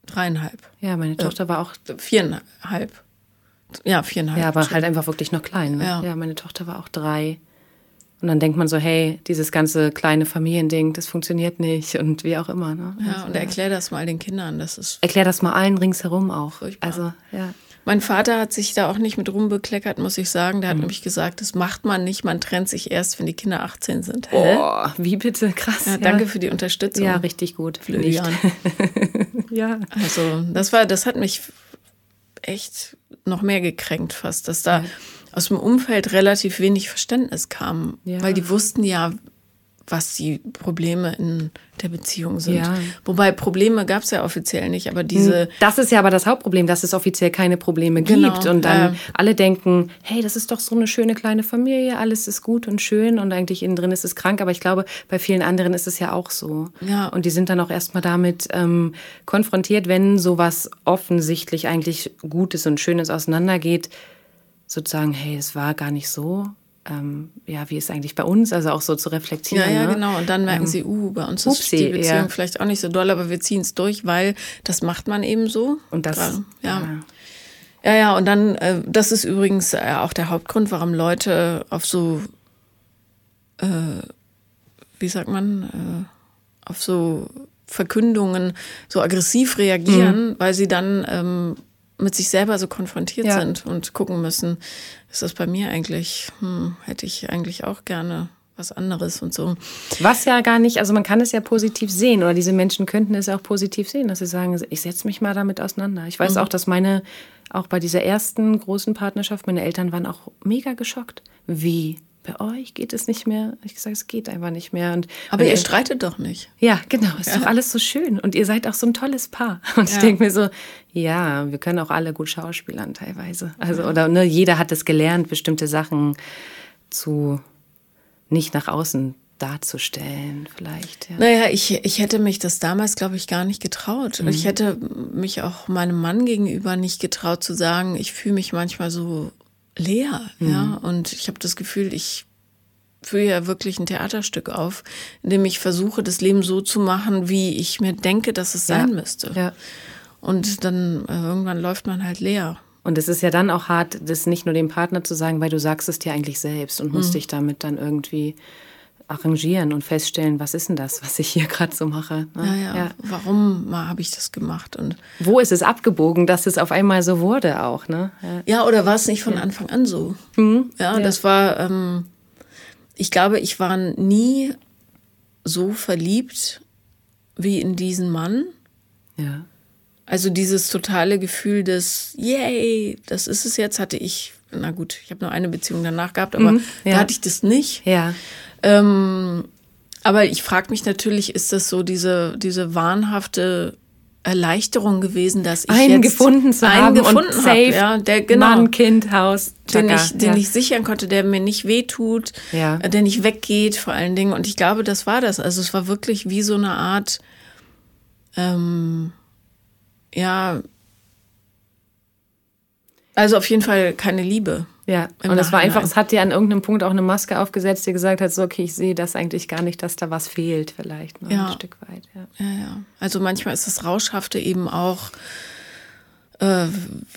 Speaker 1: dreieinhalb.
Speaker 2: Ja, meine Tochter äh, war auch
Speaker 1: viereinhalb. Ja, viereinhalb.
Speaker 2: Ja, aber halt einfach wirklich noch klein. Ne? Ja. ja, meine Tochter war auch drei. Und dann denkt man so, hey, dieses ganze kleine Familiending, das funktioniert nicht und wie auch immer. Ne?
Speaker 1: Ja, also, und erklär das mal den Kindern. Das ist
Speaker 2: erklär das mal allen ringsherum auch.
Speaker 1: Furchtbar. Also, ja. Mein Vater hat sich da auch nicht mit rumbekleckert, muss ich sagen. Der hat mhm. nämlich gesagt, das macht man nicht, man trennt sich erst, wenn die Kinder 18 sind.
Speaker 2: Boah, wie bitte? Krass.
Speaker 1: Ja, danke ja. für die Unterstützung.
Speaker 2: Ja, richtig gut.
Speaker 1: Florian. [laughs] ja. Also, das war, das hat mich echt noch mehr gekränkt fast, dass da aus dem Umfeld relativ wenig Verständnis kam. Ja. Weil die wussten ja, was die Probleme in der Beziehung sind. Ja. Wobei Probleme gab es ja offiziell nicht, aber diese.
Speaker 2: Das ist ja aber das Hauptproblem, dass es offiziell keine Probleme genau, gibt. Und dann äh, alle denken, hey, das ist doch so eine schöne kleine Familie, alles ist gut und schön und eigentlich innen drin ist es krank. Aber ich glaube, bei vielen anderen ist es ja auch so. Ja. Und die sind dann auch erstmal damit ähm, konfrontiert, wenn sowas offensichtlich eigentlich Gutes und Schönes auseinandergeht, sozusagen, hey, es war gar nicht so ähm, ja, wie ist eigentlich bei uns, also auch so zu reflektieren.
Speaker 1: Ja, ja,
Speaker 2: ne?
Speaker 1: genau. Und dann merken ähm, sie, uh, bei uns ist die Beziehung ja. vielleicht auch nicht so doll, aber wir ziehen es durch, weil das macht man eben so.
Speaker 2: Und das,
Speaker 1: ja. ja. Ja, ja, und dann, äh, das ist übrigens äh, auch der Hauptgrund, warum Leute auf so, äh, wie sagt man, äh, auf so Verkündungen so aggressiv reagieren, mhm. weil sie dann ähm, mit sich selber so konfrontiert ja. sind und gucken müssen, ist das bei mir eigentlich, hm, hätte ich eigentlich auch gerne was anderes und so.
Speaker 2: Was ja gar nicht, also man kann es ja positiv sehen oder diese Menschen könnten es auch positiv sehen, dass sie sagen, ich setze mich mal damit auseinander. Ich weiß mhm. auch, dass meine auch bei dieser ersten großen Partnerschaft, meine Eltern waren auch mega geschockt. Wie? Bei euch geht es nicht mehr? Ich sage, es geht einfach nicht mehr. Und
Speaker 1: Aber ihr streitet doch nicht.
Speaker 2: Ja, genau. Ist ja. doch alles so schön. Und ihr seid auch so ein tolles Paar. [laughs] Und ja. ich denke mir so, ja, wir können auch alle gut schauspielern teilweise. Also, ja. oder ne, jeder hat es gelernt, bestimmte Sachen zu nicht nach außen darzustellen, vielleicht.
Speaker 1: Ja. Naja, ich, ich hätte mich das damals, glaube ich, gar nicht getraut. Mhm. Ich hätte mich auch meinem Mann gegenüber nicht getraut zu sagen, ich fühle mich manchmal so leer, mhm. ja. Und ich habe das Gefühl, ich führe ja wirklich ein Theaterstück auf, in dem ich versuche, das Leben so zu machen, wie ich mir denke, dass es ja. sein müsste. Ja. Und dann äh, irgendwann läuft man halt leer.
Speaker 2: Und es ist ja dann auch hart, das nicht nur dem Partner zu sagen, weil du sagst es dir eigentlich selbst und musst mhm. dich damit dann irgendwie arrangieren und feststellen, was ist denn das, was ich hier [laughs] gerade so mache.
Speaker 1: Ne? Ja, ja, ja. Warum habe ich das gemacht? Und
Speaker 2: Wo ist es abgebogen, dass es auf einmal so wurde auch? Ne?
Speaker 1: Ja, ja oder war es nicht von. Anfang an so? Mhm. Ja, das war, ähm, ich glaube, ich war nie so verliebt wie in diesen Mann. Ja. Also dieses totale Gefühl des, yay, das ist es jetzt, hatte ich, na gut, ich habe nur eine Beziehung danach gehabt, aber mhm, da hatte ich das nicht. Ja. Ähm, aber ich frage mich natürlich, ist das so diese, diese wahnhafte Erleichterung gewesen, dass ich
Speaker 2: einen
Speaker 1: jetzt
Speaker 2: gefunden zu einen haben
Speaker 1: gefunden und safe,
Speaker 2: ja, der genau, Mann, Kind, Haus,
Speaker 1: den ich, den ja. ich sichern konnte, der mir nicht wehtut, ja. der nicht weggeht, vor allen Dingen. Und ich glaube, das war das. Also es war wirklich wie so eine Art, ähm, ja, also auf jeden Fall keine Liebe.
Speaker 2: Ja, und es war einfach, es hat dir an irgendeinem Punkt auch eine Maske aufgesetzt, die gesagt hat, so, okay, ich sehe das eigentlich gar nicht, dass da was fehlt, vielleicht ne, ja. ein Stück weit. Ja.
Speaker 1: ja, ja. Also manchmal ist das Rauschhafte eben auch, äh,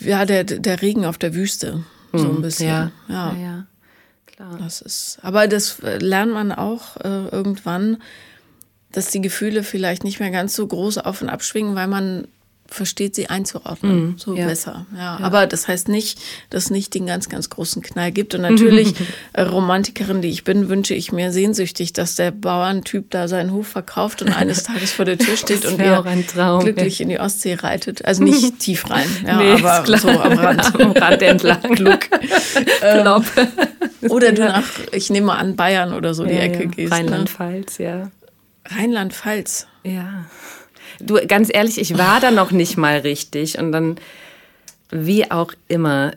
Speaker 1: ja, der, der Regen auf der Wüste, so ein mhm. bisschen. Ja, ja. ja, ja. Klar. Das ist, aber das äh, lernt man auch äh, irgendwann, dass die Gefühle vielleicht nicht mehr ganz so groß auf und abschwingen, weil man versteht sie einzuordnen, mm, so ja. besser. Ja, ja, aber das heißt nicht, dass es nicht den ganz, ganz großen Knall gibt. Und natürlich, [laughs] äh, Romantikerin, die ich bin, wünsche ich mir sehnsüchtig, dass der Bauerntyp da seinen Hof verkauft und eines [laughs] Tages vor der Tür steht und wir Traum, glücklich ja. in die Ostsee reitet. Also nicht [laughs] tief rein, ja, nee, aber so am Rand, am Rand entlang. Glück. ähm, oder du nach, ich nehme an, Bayern oder so die Ecke gehst.
Speaker 2: Ne? Rheinland-Pfalz, ne? ja.
Speaker 1: Rheinland-Pfalz.
Speaker 2: Ja. Du, ganz ehrlich, ich war da noch nicht mal richtig und dann, wie auch immer.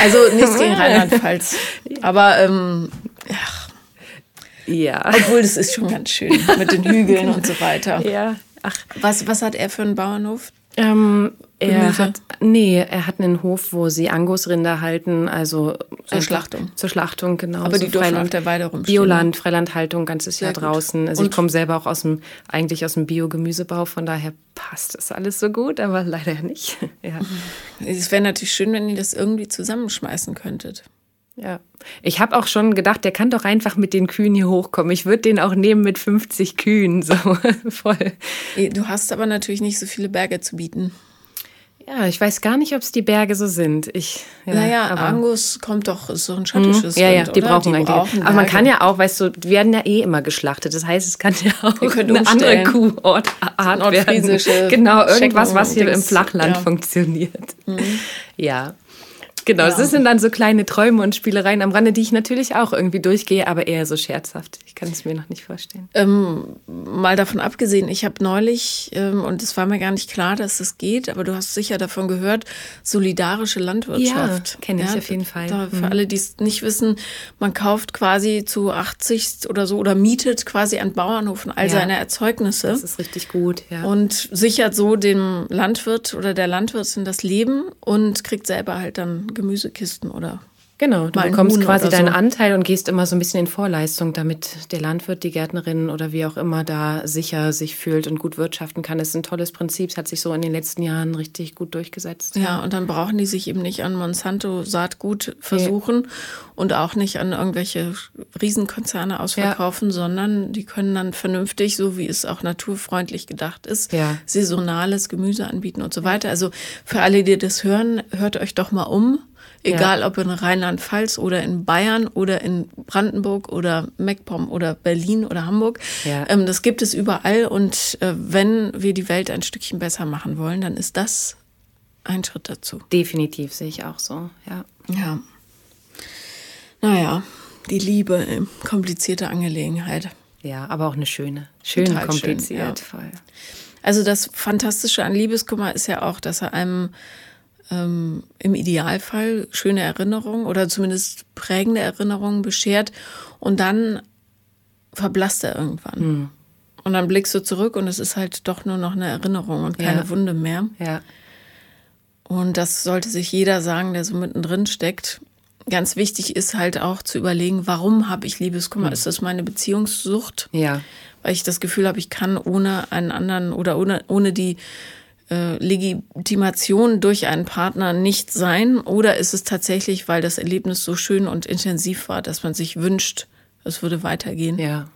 Speaker 1: Also nichts gegen Rheinland-Pfalz. Aber, ähm, ja. ja. Obwohl, das ist schon ganz schön mit den Hügeln und so weiter. Ja. Ach. Was, was hat er für einen Bauernhof?
Speaker 2: Ähm, er hat, nee, er hat einen Hof, wo sie Angusrinder halten, also
Speaker 1: zur Schlachtung.
Speaker 2: Zur Schlachtung, genau.
Speaker 1: Aber die dürfen auf der Weide rumstehen.
Speaker 2: Bioland, Freilandhaltung, ganzes Jahr draußen. Also Und ich komme selber auch aus dem, eigentlich aus dem Biogemüsebau, von daher passt das alles so gut, aber leider nicht. [laughs] ja.
Speaker 1: Es wäre natürlich schön, wenn ihr das irgendwie zusammenschmeißen könntet.
Speaker 2: Ja. Ich habe auch schon gedacht, der kann doch einfach mit den Kühen hier hochkommen. Ich würde den auch nehmen mit 50 Kühen, so [laughs] voll.
Speaker 1: Du hast aber natürlich nicht so viele Berge zu bieten.
Speaker 2: Ja, ich weiß gar nicht, ob es die Berge so sind. Ich,
Speaker 1: ja, naja, aber Angus kommt doch, ist so ein schattisches
Speaker 2: mhm. Ja, ja, die oder? brauchen die eigentlich. Brauchen aber man kann ja auch, weißt du, die werden ja eh immer geschlachtet. Das heißt, es kann ja auch eine andere Kuhart werden. Genau, irgendwas, was hier im Flachland ja. funktioniert. Mhm. Ja. Genau, ja. das sind dann so kleine Träume und Spielereien am Rande, die ich natürlich auch irgendwie durchgehe, aber eher so scherzhaft. Ich kann es mir noch nicht vorstellen.
Speaker 1: Ähm, mal davon abgesehen, ich habe neulich, ähm, und es war mir gar nicht klar, dass es geht, aber du hast sicher davon gehört, solidarische Landwirtschaft.
Speaker 2: Ja, kenne ich ja, auf jeden Fall.
Speaker 1: Da, für mhm. alle, die es nicht wissen, man kauft quasi zu 80 oder so oder mietet quasi an Bauernhofen all ja, seine Erzeugnisse.
Speaker 2: Das ist richtig gut, ja.
Speaker 1: Und sichert so dem Landwirt oder der Landwirtin das Leben und kriegt selber halt dann Gemüsekisten oder
Speaker 2: Genau, du bekommst quasi deinen Anteil und gehst immer so ein bisschen in Vorleistung, damit der Landwirt, die Gärtnerin oder wie auch immer da sicher sich fühlt und gut wirtschaften kann. Das ist ein tolles Prinzip, es hat sich so in den letzten Jahren richtig gut durchgesetzt.
Speaker 1: Ja, und dann brauchen die sich eben nicht an Monsanto Saatgut versuchen ja. und auch nicht an irgendwelche Riesenkonzerne ausverkaufen, ja. sondern die können dann vernünftig, so wie es auch naturfreundlich gedacht ist, ja. saisonales Gemüse anbieten und so weiter. Also für alle, die das hören, hört euch doch mal um Egal ja. ob in Rheinland-Pfalz oder in Bayern oder in Brandenburg oder MacPom oder Berlin oder Hamburg. Ja. Ähm, das gibt es überall. Und äh, wenn wir die Welt ein Stückchen besser machen wollen, dann ist das ein Schritt dazu.
Speaker 2: Definitiv sehe ich auch so, ja.
Speaker 1: Ja. Naja, die Liebe, äh, komplizierte Angelegenheit.
Speaker 2: Ja, aber auch eine schöne. Schön
Speaker 1: Total
Speaker 2: kompliziert,
Speaker 1: schön,
Speaker 2: voll.
Speaker 1: Also das Fantastische an Liebeskummer ist ja auch, dass er einem ähm, im Idealfall schöne Erinnerungen oder zumindest prägende Erinnerungen beschert und dann verblasst er irgendwann.
Speaker 2: Hm.
Speaker 1: Und dann blickst du zurück und es ist halt doch nur noch eine Erinnerung und keine
Speaker 2: Ja.
Speaker 1: Wunde mehr.
Speaker 2: Ja.
Speaker 1: Und das sollte sich jeder sagen, der so mittendrin steckt. Ganz wichtig ist halt auch zu überlegen, warum habe ich Liebeskummer? Ist das meine Beziehungssucht?
Speaker 2: Ja.
Speaker 1: Weil ich das Gefühl habe, ich kann ohne einen anderen oder ohne, ohne die äh, Legitimation durch einen Partner nicht sein? Oder ist es tatsächlich, weil das Erlebnis so schön und intensiv war, dass man sich wünscht, es würde weitergehen?
Speaker 2: Ja.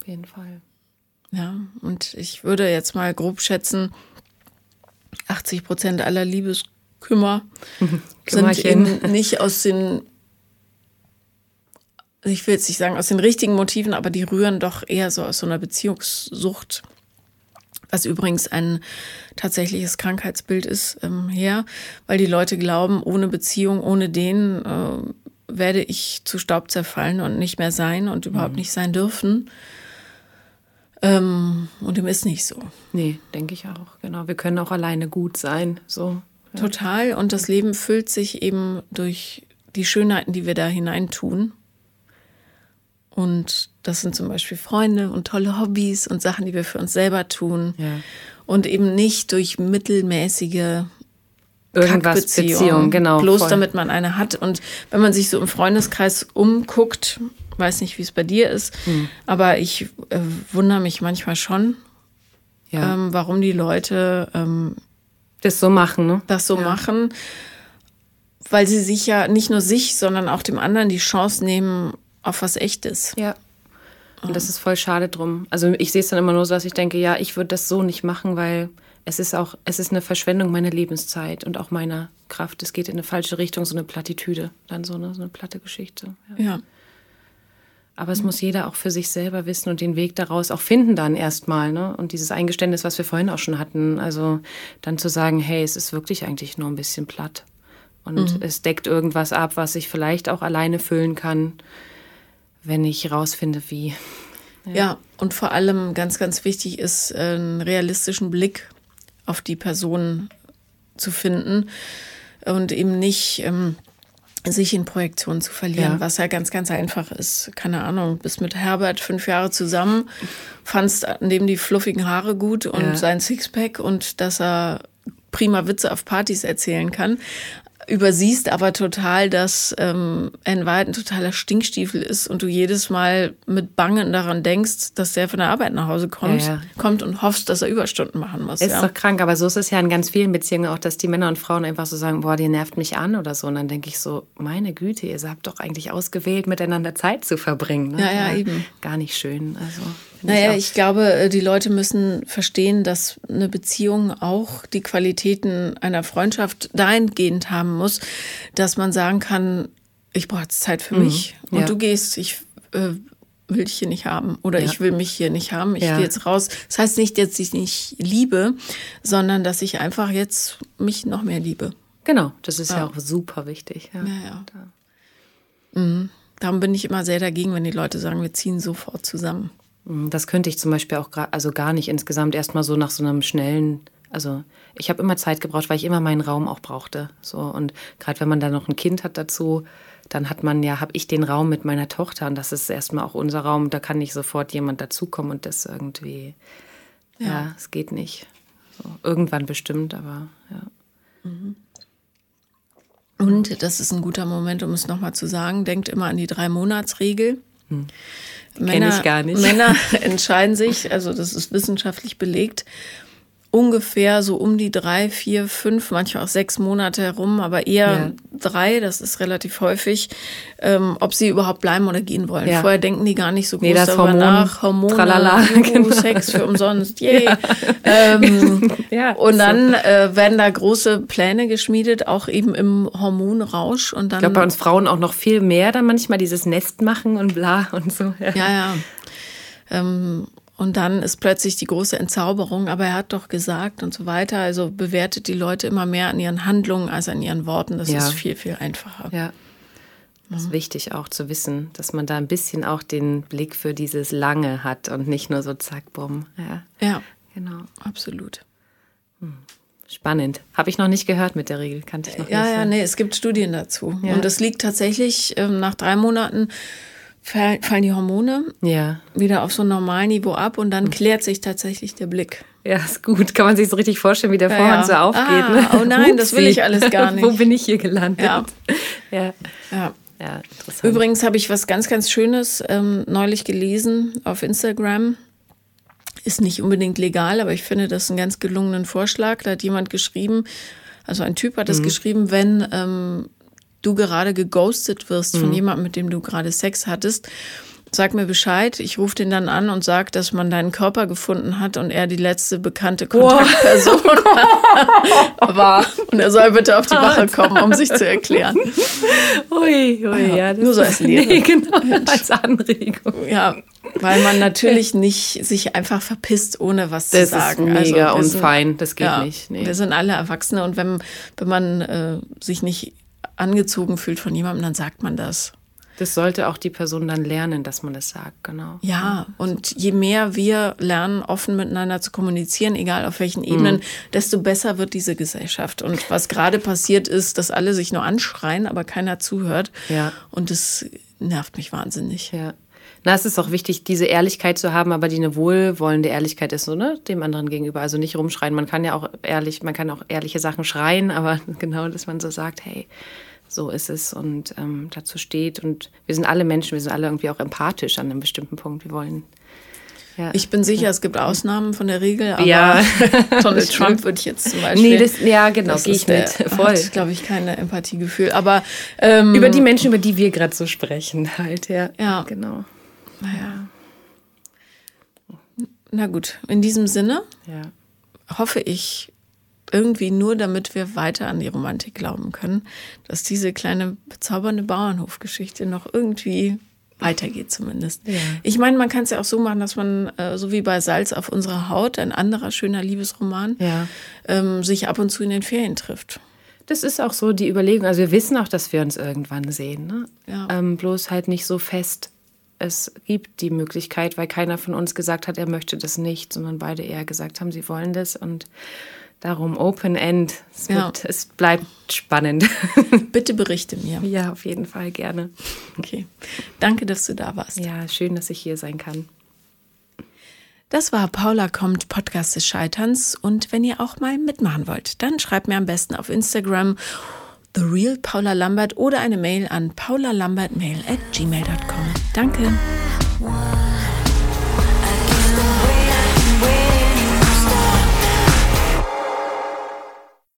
Speaker 2: Auf jeden Fall.
Speaker 1: Ja, und ich würde jetzt mal grob schätzen, 80 Prozent aller Liebeskümmer [laughs] sind eben nicht aus den, ich will jetzt nicht sagen aus den richtigen Motiven, aber die rühren doch eher so aus so einer Beziehungssucht, was übrigens ein tatsächliches Krankheitsbild ist, ähm, her, weil die Leute glauben, ohne Beziehung, ohne den äh, werde ich zu Staub zerfallen und nicht mehr sein und überhaupt nicht sein dürfen. Ähm, und dem ist nicht so.
Speaker 2: Nee, denke ich auch. Genau. Wir können auch alleine gut sein. So.
Speaker 1: Total. Und das Leben füllt sich eben durch die Schönheiten, die wir da hineintun. Und das sind zum Beispiel Freunde und tolle Hobbys und Sachen, die wir für uns selber tun.
Speaker 2: Ja.
Speaker 1: Und eben nicht durch mittelmäßige
Speaker 2: Irgendwas
Speaker 1: Kackbeziehungen,
Speaker 2: Beziehung, genau.
Speaker 1: Bloß
Speaker 2: voll.
Speaker 1: damit man eine hat. Und wenn man sich so im Freundeskreis umguckt, weiß nicht, wie es bei dir ist,
Speaker 2: Hm.
Speaker 1: aber ich äh, wundere mich manchmal schon,
Speaker 2: Ja.
Speaker 1: ähm, warum die Leute ähm,
Speaker 2: das so machen, ne?
Speaker 1: das so
Speaker 2: Ja.
Speaker 1: machen, weil sie sich ja nicht nur sich, sondern auch dem anderen die Chance nehmen auf was Echtes.
Speaker 2: Ja. Und das ist voll schade drum. Also ich sehe es dann immer nur so, dass ich denke, ja, ich würde das so nicht machen, weil es ist auch, es ist eine Verschwendung meiner Lebenszeit und auch meiner Kraft. Es geht in eine falsche Richtung, so eine Plattitüde, dann so eine, so eine platte Geschichte. Ja.
Speaker 1: Ja,
Speaker 2: Aber es muss jeder auch für sich selber wissen und den Weg daraus auch finden dann erstmal. Ne? Und dieses Eingeständnis, was wir vorhin auch schon hatten, also dann zu sagen, hey, es ist wirklich eigentlich nur ein bisschen platt. Und es deckt irgendwas ab, was ich vielleicht auch alleine füllen kann, wenn ich rausfinde, wie.
Speaker 1: ja. Und vor allem ganz, ganz wichtig ist, einen realistischen Blick auf die Person zu finden und eben nicht ähm, sich in Projektion zu verlieren,
Speaker 2: Ja.
Speaker 1: was ja ganz, ganz einfach ist. Keine Ahnung, bist mit Herbert fünf Jahre zusammen, fandst an dem die fluffigen Haare gut und
Speaker 2: Ja.
Speaker 1: sein Sixpack und dass er prima Witze auf Partys erzählen kann. Übersiehst aber total, dass ähm, Wahrheit ein totaler Stinkstiefel ist und du jedes Mal mit Bangen daran denkst, dass der von der Arbeit nach Hause kommt,
Speaker 2: Ja, ja.
Speaker 1: kommt und hoffst, dass er Überstunden machen muss.
Speaker 2: Es
Speaker 1: ja.
Speaker 2: ist doch krank, aber so ist es ja in ganz vielen Beziehungen auch, dass die Männer und Frauen einfach so sagen, boah, die nervt mich an oder so. Und dann denke ich so, meine Güte, ihr habt doch eigentlich ausgewählt, miteinander Zeit zu verbringen. Ne?
Speaker 1: Ja, ja, eben.
Speaker 2: Gar nicht schön. Also,
Speaker 1: Naja, ich glaube, äh, die Leute müssen verstehen, dass eine Beziehung auch die Qualitäten einer Freundschaft dahingehend haben muss, dass man sagen kann, ich brauche jetzt Zeit für mich und
Speaker 2: Mhm. ja.
Speaker 1: du gehst, ich äh, will dich hier nicht haben oder
Speaker 2: Ja.
Speaker 1: ich will mich hier nicht haben, ich
Speaker 2: Ja.
Speaker 1: gehe jetzt raus. Das heißt nicht, dass ich nicht liebe, sondern dass ich einfach jetzt mich noch mehr liebe.
Speaker 2: Genau, das ist ja, auch super wichtig. Ja.
Speaker 1: Ja, ja. Darum bin ich immer sehr dagegen, wenn die Leute sagen, wir ziehen sofort zusammen.
Speaker 2: Mm, Das könnte ich zum Beispiel auch gra- also gar nicht insgesamt erstmal so nach so einem schnellen. Also ich habe immer Zeit gebraucht, weil ich immer meinen Raum auch brauchte. So und gerade wenn man dann noch ein Kind hat dazu, dann hat man ja, habe ich den Raum mit meiner Tochter und das ist erstmal auch unser Raum. Da kann nicht sofort jemand dazukommen und das irgendwie. Ja, es geht nicht. So, irgendwann bestimmt, aber ja.
Speaker 1: Und das ist ein guter Moment, um es nochmal zu sagen, denkt immer an die Drei-Monats-Regel.
Speaker 2: Kenn ich gar nicht.
Speaker 1: Männer [laughs] entscheiden sich, also das ist wissenschaftlich belegt, ungefähr so um die drei, vier, fünf, manchmal auch sechs Monate herum, aber eher
Speaker 2: Ja.
Speaker 1: drei, das ist relativ häufig, ähm, ob sie überhaupt bleiben oder gehen wollen.
Speaker 2: Ja.
Speaker 1: Vorher denken die gar nicht so groß
Speaker 2: Nee,
Speaker 1: darüber
Speaker 2: Hormon,
Speaker 1: nach. Hormone,
Speaker 2: tralala, [laughs]
Speaker 1: juhu,
Speaker 2: genau.
Speaker 1: Sex für umsonst, [laughs] yay. Ähm, [laughs]
Speaker 2: Ja,
Speaker 1: und
Speaker 2: so.
Speaker 1: dann äh, werden da große Pläne geschmiedet, auch eben im Hormonrausch. Und dann
Speaker 2: Ich glaube, bei uns Frauen auch noch viel mehr dann manchmal dieses Nest machen und bla und so. Ja.
Speaker 1: Ja, ja. Ähm, Und dann ist plötzlich die große Entzauberung, aber er hat doch gesagt und so weiter. Also bewertet die Leute immer mehr an ihren Handlungen als an ihren Worten. Das
Speaker 2: Ja.
Speaker 1: ist viel, viel einfacher.
Speaker 2: Ja. Das ist wichtig auch zu wissen, dass man da ein bisschen auch den Blick für dieses Lange hat und nicht nur so zack, bumm. Ja,
Speaker 1: Ja,
Speaker 2: genau.
Speaker 1: absolut.
Speaker 2: Spannend. Habe ich noch nicht gehört mit der Regel, kannte ich noch
Speaker 1: Ja,
Speaker 2: nicht.
Speaker 1: ja, nee, es gibt Studien dazu.
Speaker 2: Ja.
Speaker 1: Und es liegt tatsächlich, ähm, nach drei Monaten fallen die Hormone
Speaker 2: Ja.
Speaker 1: wieder auf so ein Normalniveau ab und dann klärt sich tatsächlich der Blick.
Speaker 2: Ja, ist gut. Kann man sich so richtig vorstellen, wie der Vorhang
Speaker 1: ja.
Speaker 2: so aufgeht.
Speaker 1: Ah,
Speaker 2: ne?
Speaker 1: oh nein, das will ich alles gar [laughs]
Speaker 2: Wo
Speaker 1: nicht.
Speaker 2: bin ich hier gelandet?
Speaker 1: Ja. [laughs]
Speaker 2: Ja,
Speaker 1: Ja.
Speaker 2: ja interessant.
Speaker 1: Übrigens habe ich was ganz, ganz Schönes ähm, neulich gelesen auf Instagram. Ist nicht unbedingt legal, aber ich finde das einen ganz gelungenen Vorschlag. Da hat jemand geschrieben, also ein Typ hat
Speaker 2: Mhm.
Speaker 1: es geschrieben, wenn ähm, du gerade geghostet wirst
Speaker 2: Mhm.
Speaker 1: von jemandem, mit dem du gerade Sex hattest, sag mir Bescheid. Ich rufe den dann an und sag, dass man deinen Körper gefunden hat und er die letzte bekannte Kontaktperson [laughs] [laughs] war. Und er soll bitte auf die Wache kommen, um sich zu erklären. [laughs]
Speaker 2: Ui, ui,
Speaker 1: Ja,
Speaker 2: das
Speaker 1: nur so als Lehre.
Speaker 2: Nee, genau, als Anregung.
Speaker 1: Ja, weil man natürlich nicht sich einfach verpisst, ohne was
Speaker 2: Das
Speaker 1: zu sagen.
Speaker 2: ist mega
Speaker 1: Also,
Speaker 2: unfein. Das geht
Speaker 1: ja,
Speaker 2: nicht. Nee.
Speaker 1: Wir sind alle Erwachsene und wenn, wenn man äh, sich nicht angezogen fühlt von jemandem, dann sagt man das.
Speaker 2: Das sollte auch die Person dann lernen, dass man das sagt, genau.
Speaker 1: Ja, und je mehr wir lernen, offen miteinander zu kommunizieren, egal auf welchen Ebenen,
Speaker 2: Mhm.
Speaker 1: desto besser wird diese Gesellschaft. Und was gerade passiert ist, dass alle sich nur anschreien, aber keiner zuhört.
Speaker 2: Ja.
Speaker 1: Und das nervt mich wahnsinnig.
Speaker 2: Ja. Na, es ist auch wichtig, diese Ehrlichkeit zu haben, aber die eine wohlwollende Ehrlichkeit ist, so, ne, dem anderen gegenüber. Also nicht rumschreien. Man kann ja auch ehrlich, man kann auch ehrliche Sachen schreien, aber [laughs] genau, dass man so sagt, hey, so ist es und ähm, dazu steht. Und wir sind alle Menschen, wir sind alle irgendwie auch empathisch an einem bestimmten Punkt. Wir wollen. Ja.
Speaker 1: Ich bin sicher, es gibt Ausnahmen von der Regel, aber
Speaker 2: Ja. [laughs]
Speaker 1: Donald [laughs] Trump würde ich jetzt zum Beispiel.
Speaker 2: nee, das, ja, genau, gehe ich mit.
Speaker 1: der, [laughs]
Speaker 2: Voll.
Speaker 1: Hat, glaube ich, keine Empathiegefühl. Aber ähm,
Speaker 2: Über die Menschen, über die wir gerade so sprechen, halt, ja.
Speaker 1: Ja.
Speaker 2: Genau.
Speaker 1: naja. Na gut, in diesem Sinne
Speaker 2: Ja.
Speaker 1: hoffe ich irgendwie nur, damit wir weiter an die Romantik glauben können, dass diese kleine bezaubernde Bauernhofgeschichte noch irgendwie weitergeht zumindest.
Speaker 2: Ja.
Speaker 1: Ich meine, man kann es ja auch so machen, dass man, äh, so wie bei Salz auf unserer Haut, ein anderer schöner Liebesroman,
Speaker 2: Ja.
Speaker 1: ähm, sich ab und zu in den Ferien trifft.
Speaker 2: Das ist auch so die Überlegung. Also wir wissen auch, dass wir uns irgendwann sehen. Ne?
Speaker 1: Ja.
Speaker 2: Ähm, bloß halt nicht so fest. Es gibt die Möglichkeit, weil keiner von uns gesagt hat, er möchte das nicht, sondern beide eher gesagt haben, sie wollen das und darum Open End. Es,
Speaker 1: Ja.
Speaker 2: wird, es bleibt spannend. [laughs]
Speaker 1: Bitte berichte mir.
Speaker 2: ja, auf jeden Fall gerne.
Speaker 1: Okay. Danke, dass du da warst.
Speaker 2: Ja, schön, dass ich hier sein kann.
Speaker 1: Das war Paula kommt, Podcast des Scheiterns. Und wenn ihr auch mal mitmachen wollt, dann schreibt mir am besten auf Instagram The Real Paula Lambert oder eine Mail an paulalambertmail at gmail.com. Danke.